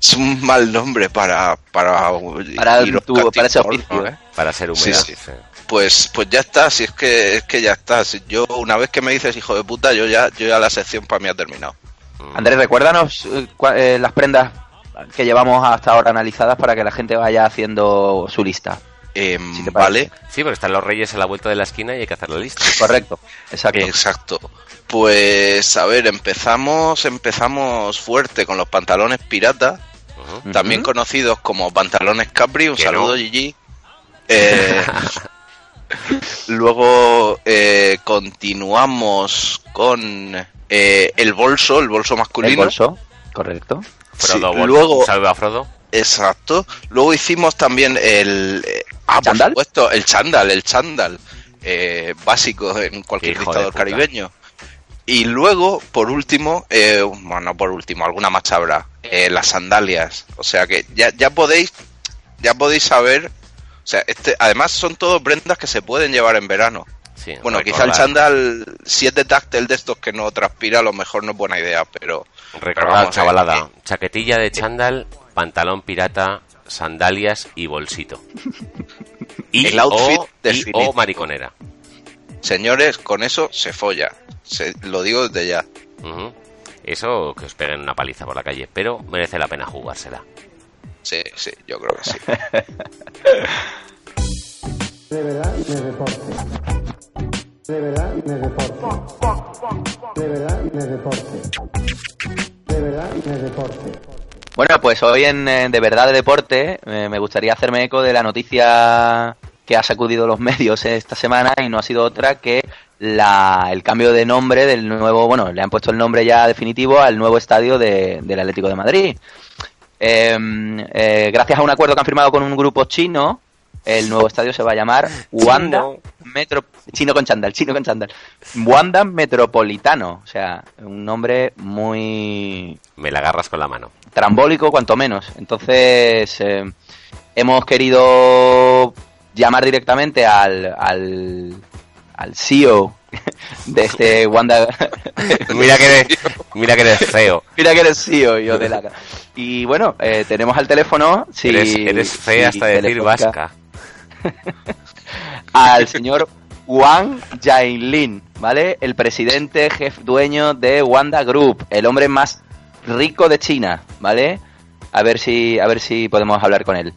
es un mal nombre para... Para, Para, tu, para ese oficio, ¿eh? Para ser Sí, sí. Pues, pues ya está, si es que, es que ya está. Si yo, una vez que me dices hijo de puta, yo ya, yo ya la sección para mí ha terminado. Andrés, recuérdanos eh, eh, las prendas que llevamos hasta ahora analizadas para que la gente vaya haciendo su lista. Em, Si te vale, Sí, porque están los reyes a la vuelta de la esquina y hay que hacer la lista. Correcto, exacto. exacto. Pues a ver, empezamos, empezamos fuerte con los pantalones pirata, también conocidos como pantalones Capri. Un saludo, no. Gigi. Eh, luego eh, continuamos con eh, el bolso, el bolso El masculino. bolso, correcto. Frodo, Sí, luego- un saludo a Frodo. Exacto. Luego hicimos también el. eh, ah, por ¿Chándal? supuesto, el chándal, el chándal. eh, básico en cualquier dictador caribeño. Y luego, por último, eh, bueno, por último, alguna más habrá, eh, las sandalias. O sea que ya, ya podéis, ya podéis saber. O sea, este, además son todo prendas que se pueden llevar en verano. Sí, Bueno, quizá el chándal, si es de táctil de estos que no transpira, a lo mejor no es buena idea, pero. Recordad, vamos, eh, chavalada, eh, chaquetilla de chándal, pantalón pirata, sandalias y bolsito. Y El outfit o, y o mariconera. señores, con eso se folla. Se, lo digo desde ya. Eso que os peguen una paliza por la calle, pero merece la pena jugársela. Sí, sí, yo creo que sí. De verdad de deporte. De verdad de deporte. De verdad de deporte. De verdad de deporte. Bueno, pues hoy en De Verdad de Deporte eh, me gustaría hacerme eco de la noticia que ha sacudido los medios esta semana y no ha sido otra que la, el cambio de nombre del nuevo, bueno, le han puesto el nombre ya definitivo al nuevo estadio de- del Atlético de Madrid. Eh, eh, gracias a un acuerdo que han firmado con un grupo chino, el nuevo estadio se va a llamar Wanda Chino. Metro chino con chándal, chino con chándal. Wanda Metropolitano, o sea, un nombre muy Me la agarras con la mano. trambólico cuanto menos. Entonces eh, hemos querido llamar directamente al, al, al CEO de este Wanda. Mira que eres, mira que eres feo. Mira que eres CEO, yo de la... Y bueno, eh, tenemos al teléfono. Si, eres, eres fea si hasta decir telefónica, vasca. Al señor Wang Jailin, ¿vale? El presidente, jefe, dueño de Wanda Group, el hombre más rico de China, ¿vale? A ver si, a ver si podemos hablar con él.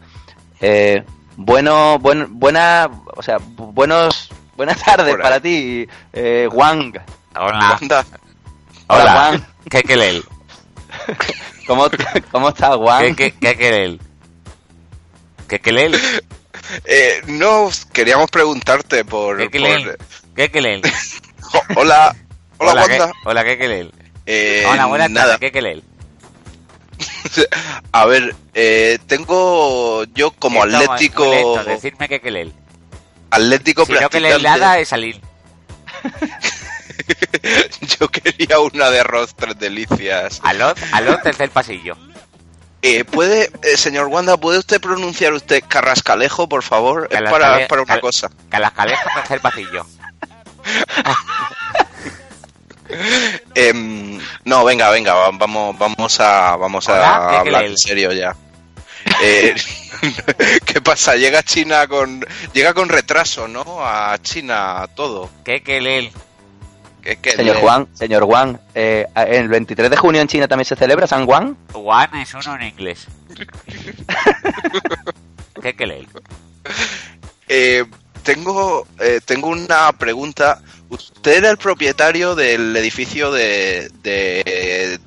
Eh, bueno, buen, buena, o sea, bu- buenos, buenas tardes para ti, eh, Wang. Hola. Wanda, Hola, Hola. Juan. ¿Qué querel? ¿Cómo, cómo estás, ¿Qué, Wang? qué, qué querel? ¿Qué querel? Eh, no, queríamos preguntarte por... ¿Qué por- ¿Qué hola, hola, Hola, ¿qué, Wanda. hola, ¿qué querel? Eh, Hola, buenas nada. tardes, ¿qué querés? A ver, eh, tengo yo como Esto, atlético lento, decirme qué querés. atlético Si no que practicante. nada es salir. Yo quería una de arroz tres delicias. Aló, aló, tercer pasillo. Eh, ¿Puede, eh, señor Wanda, puede usted pronunciar usted carrascalejo, por favor? Es para, para una cal- cosa. Calascalejo, tercer pasillo. Em, no, venga, venga, va- vamos, vamos a, vamos Hola, a ¿qué hablar en serio ya. Eh, ¿Qué pasa? Llega China con, llega con retraso, ¿no? A China todo. ¿Qué querés? Que Señor Juan, señor Juan, eh, el 23 de junio en China también se celebra San Juan. One es uno en inglés. ¿Qué? Eh, tengo, eh, tengo una pregunta. Usted era el propietario del edificio de, de,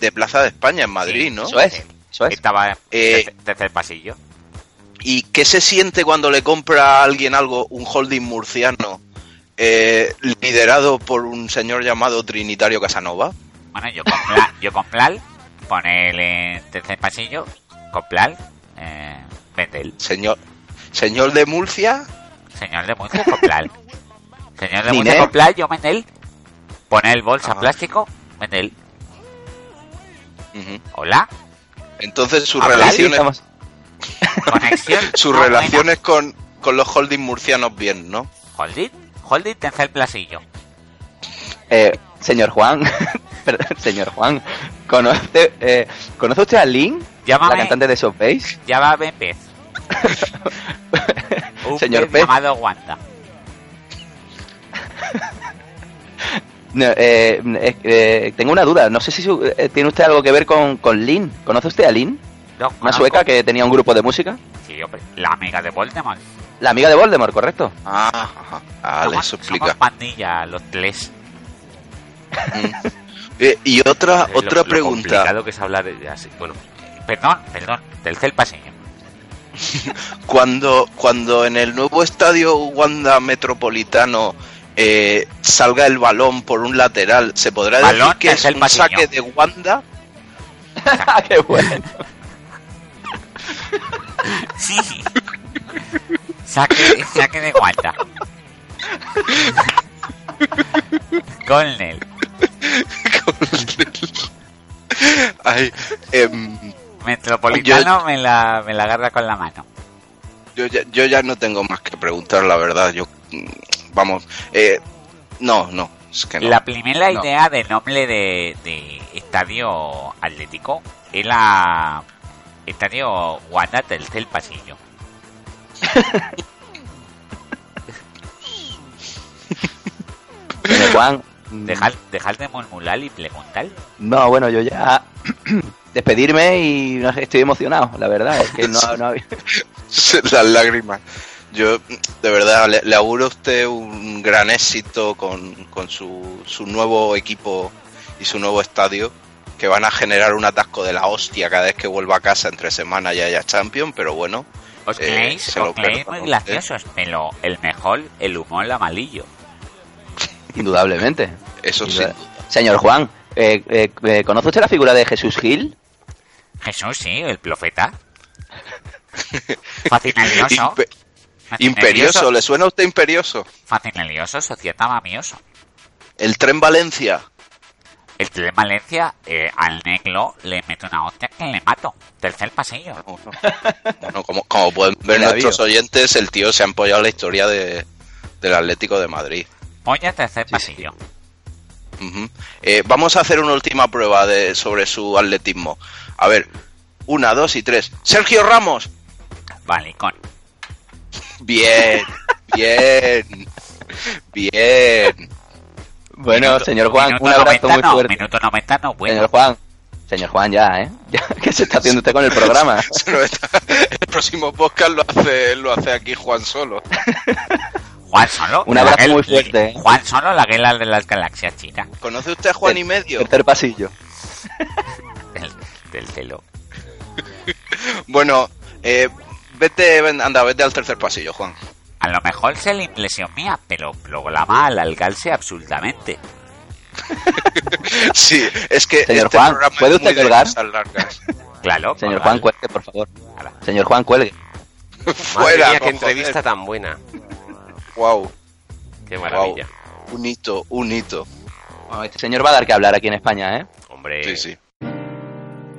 de Plaza de España en Madrid, Sí, ¿no? Eso es, eso es. Estaba en Eh, tercer, tercer pasillo. ¿Y qué se siente cuando le compra a alguien algo, un holding murciano, eh, liderado por un señor llamado Trinitario Casanova? Bueno, yo con plan, yo con plan, ponerle tercer pasillo, con plan, eh, Vendel. Señor, señor de Murcia, Señor de Murcia, con plan. Señor de. Murcia, con plan, yo Vendel. Poner bolsa Ah. plástico, Vendel. Ujú. Hola, entonces sus Ah, relaciones, estamos- sus relaciones con, con los holding murcianos bien, ¿no? Holding, holding, tercer pasillo. Eh, señor Juan, señor Juan, ¿conoce, eh, ¿conoce usted a Lynn, Llámame, la cantante de Soft Base? llámame pez. Un Señor pez Pez. llamado Wanda. No, eh, eh, tengo una duda, no sé si su- eh, tiene usted algo que ver con, con Lynn. ¿Conoce usted a Lynn? No, Una sueca que tenía un grupo de música. Sí, hombre, la amiga de Voldemort. La amiga de Voldemort, correcto. Ah, ajá. Vale, Somos- eso somos explica. pandilla, los tres. Eh, y otra, Es lo- otra lo pregunta. complicado que es hablar de- así. Bueno, perdón, perdón, tercer pasillo. Cuando, cuando en el nuevo estadio Wanda Metropolitano eh, salga el balón por un lateral, ¿se podrá Balón decir que es el un saque de Wanda? ¡Qué bueno! Sí. saque, saque de guanta. Colnel. Ay, em, Metropolitano me, la, me la agarra con la mano. yo, ya, yo ya no tengo más que preguntar, la verdad. Yo, mm, vamos, eh, no, no, es que no. La primera No. idea de nombre de, de estadio atlético era estadio Wanda tercer pasillo. Señor Juan, Dejar, dejar de murmurar y preguntar. no, bueno, yo ya despedirme y no sé, estoy emocionado, la verdad, es que no, no había- Las lágrimas. Yo, de verdad, le, le auguro a usted un gran éxito con, con su, su nuevo equipo y su nuevo estadio, que van a generar un atasco de la hostia cada vez que vuelva a casa entre semana y haya Champion, pero bueno. Os Eh, creéis, os creéis muy ¿eh? graciosos, pero el mejor, el humor amarillo. indudablemente. Eso sí. Señor Juan, eh, eh, eh, ¿conoce usted la figura de Jesús Gil? Jesús, sí, el profeta. Fascinalioso. Impe- imperioso, ¿le suena a usted imperioso? Fascinalioso, societa mamioso. El tren Valencia. El tren Valencia eh, al negro le mete una hostia que le mato. Tercer pasillo. Bueno, como, como pueden ver nuestros oyentes, el tío se ha empollado la historia de, del Atlético de Madrid. Polla, tercer pasillo. Ujú. Eh, vamos a hacer una última prueba de, sobre su atletismo. A ver, una, dos y tres. Sergio Ramos. Valicón. Bien, bien, bien. Bueno, Minuto- señor Juan, un abrazo 90 muy no, fuerte. Minuto 90 no, bueno. Señor Juan, señor Juan, ya, ¿eh? Ya, ¿Qué se está haciendo usted con el programa? El próximo podcast lo hace, lo hace aquí Juan solo. Juan Solo. Un abrazo muy fuerte, ¿eh? Juan Solo, la guerra de las galaxias chicas. ¿Conoce usted a Juan y medio? Tercer pasillo. Del, del celo. Bueno, eh, vete, anda, vete al tercer pasillo, Juan. A lo mejor se la impresión mía, pero luego la mal al galse absolutamente. Sí, es que Señor este Juan, programa ¿puede es usted colgar? Claro. Señor. Juan, cuelgue, por favor. Señor Juan, cuelgue. Fuera, mía, qué entrevista tan buena. Wow, Qué maravilla. un hito, un hito. Bueno, este señor va a dar que hablar aquí en España, ¿eh? Hombre, Sí, sí.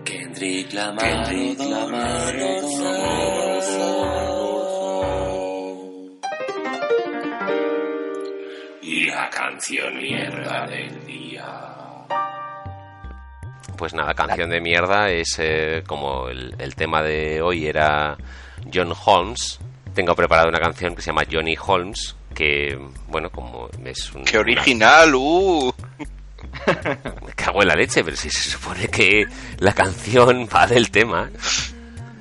Kendrick Lamar, Kendrick Lamar, y la canción mierda del día. Pues nada, canción de mierda es eh, como el, el tema de hoy era John Holmes. Tengo preparada una canción que se llama Johnny Holmes, que, bueno, como es un... ¡Qué original! ¡Uh! Me cago en la leche, pero si se supone que la canción va del tema.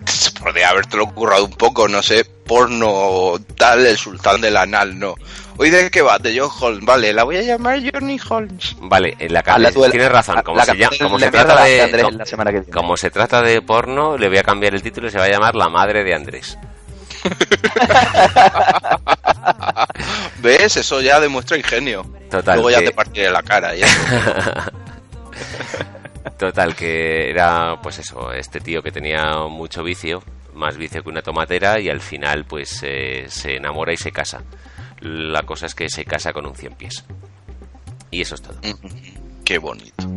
Se podría habértelo currado un poco, no sé, porno tal, el sultán del anal, no. Hoy de qué va, de John Holmes, vale, la voy a llamar Johnny Holmes. Vale, en la canción el- tienes razón, como, la se, llama- canción como de se mierda trata la de Andrés como- la semana que viene. como se trata de porno, le voy a cambiar el título y se va a llamar La madre de Andrés. ¿Ves? Eso ya demuestra ingenio. Total, Luego ya que- te partiré la cara. Ya. Total, que era, pues eso, este tío que tenía mucho vicio, más vicio que una tomatera, y al final, pues eh, se enamora y se casa. La cosa es que se casa con un cien pies. Y eso es todo. Qué bonito.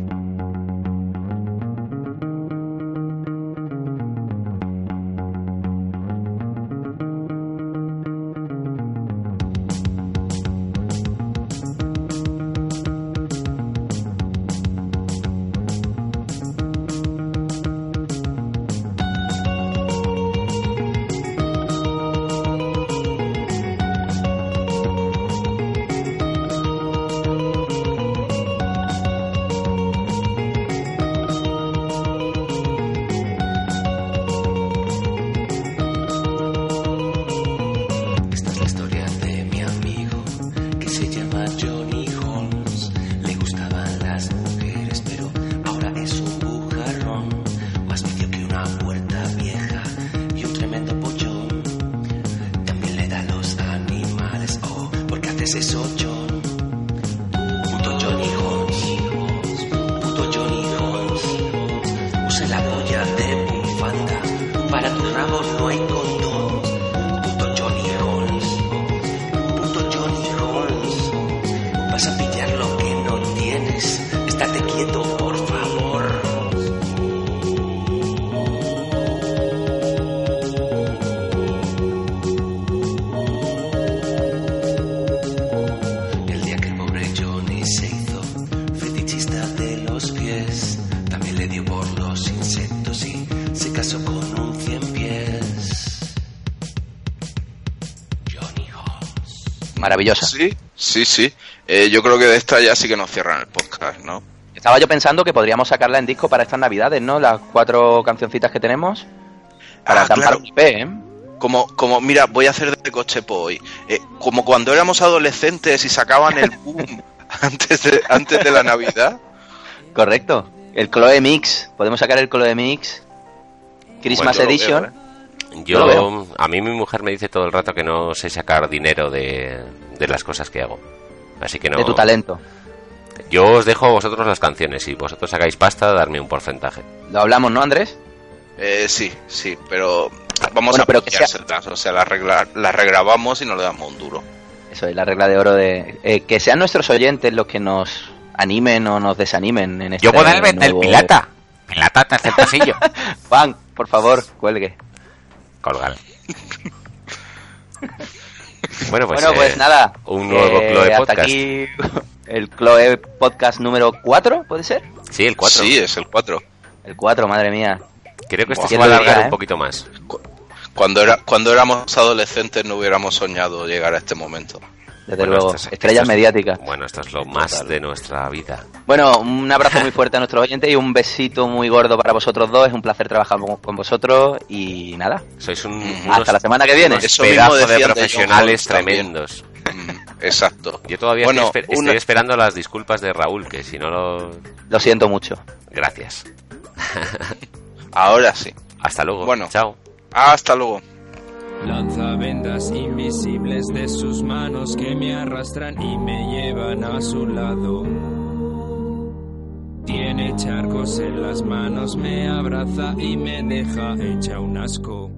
Sí, sí. Eh, yo creo que de esta ya sí que nos cierran el podcast, ¿no? Estaba yo pensando que podríamos sacarla en disco para estas navidades, ¿no? Las cuatro cancioncitas que tenemos. Para Ah, claro. un IP, ¿eh? Como, como, mira, voy a hacer de cochepo hoy. Eh, como cuando éramos adolescentes y sacaban el boom antes de, antes de la Navidad. Correcto. El Chloe Mix. Podemos sacar el Chloe Mix. Christmas Bueno, lo Edition. Yo a mí mi mujer me dice todo el rato que no sé sacar dinero de, de las cosas que hago. Así que no. De tu talento. Yo os dejo a vosotros las canciones. Si vosotros sacáis pasta, darme un porcentaje. Lo hablamos, ¿no, Andrés? Eh, sí, sí, pero vamos Bueno, a pero que sea- O sea, las regla- las regrabamos y no le damos un duro. Eso es la regla de oro de... eh, que sean nuestros oyentes los que nos animen o nos desanimen en este Yo puedo el, el nuevo- pilata. Pilata, tercer pasillo. Juan, por favor, cuelgue. Colgar. Bueno, pues, bueno, pues eh, nada. Un nuevo eh, Chloe hasta Podcast. aquí el Chloe Podcast número 4, ¿puede ser? Sí, el 4. Sí, es el 4. El 4, madre mía. Creo que este se ¿quién va a alargar un eh? poquito más. Cuando, era, cuando éramos adolescentes no hubiéramos soñado llegar a este momento. Desde Bueno, luego, estrellas mediáticas. Bueno, esto es lo más de nuestra vida. Bueno, un abrazo muy fuerte a nuestros oyentes y un besito muy gordo para vosotros dos. Es un placer trabajar con, con vosotros y nada. Sois un, Hasta unos- la semana que viene. Eso mismo pedazos de profesionales tremendos. Mm, Exacto. Yo todavía Bueno, estoy, esper- una- estoy esperando las disculpas de Raúl, que si no lo... Lo siento mucho. Gracias. Ahora sí. Hasta luego. Bueno. Chao. Hasta luego. Lanza vendas invisibles de sus manos que me arrastran y me llevan a su lado. Tiene charcos en las manos, me abraza y me deja hecha un asco.